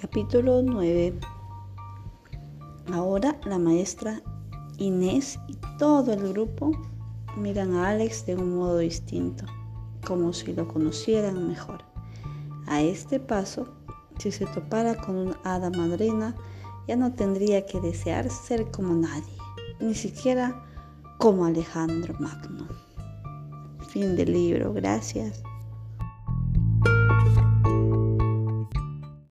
Capítulo 9. Ahora la maestra Inés y todo el grupo miran a Alex de un modo distinto, como si lo conocieran mejor. A este paso, si se topara con una hada madrina, ya no tendría que desear ser como nadie, ni siquiera como Alejandro Magno. Fin del libro, gracias.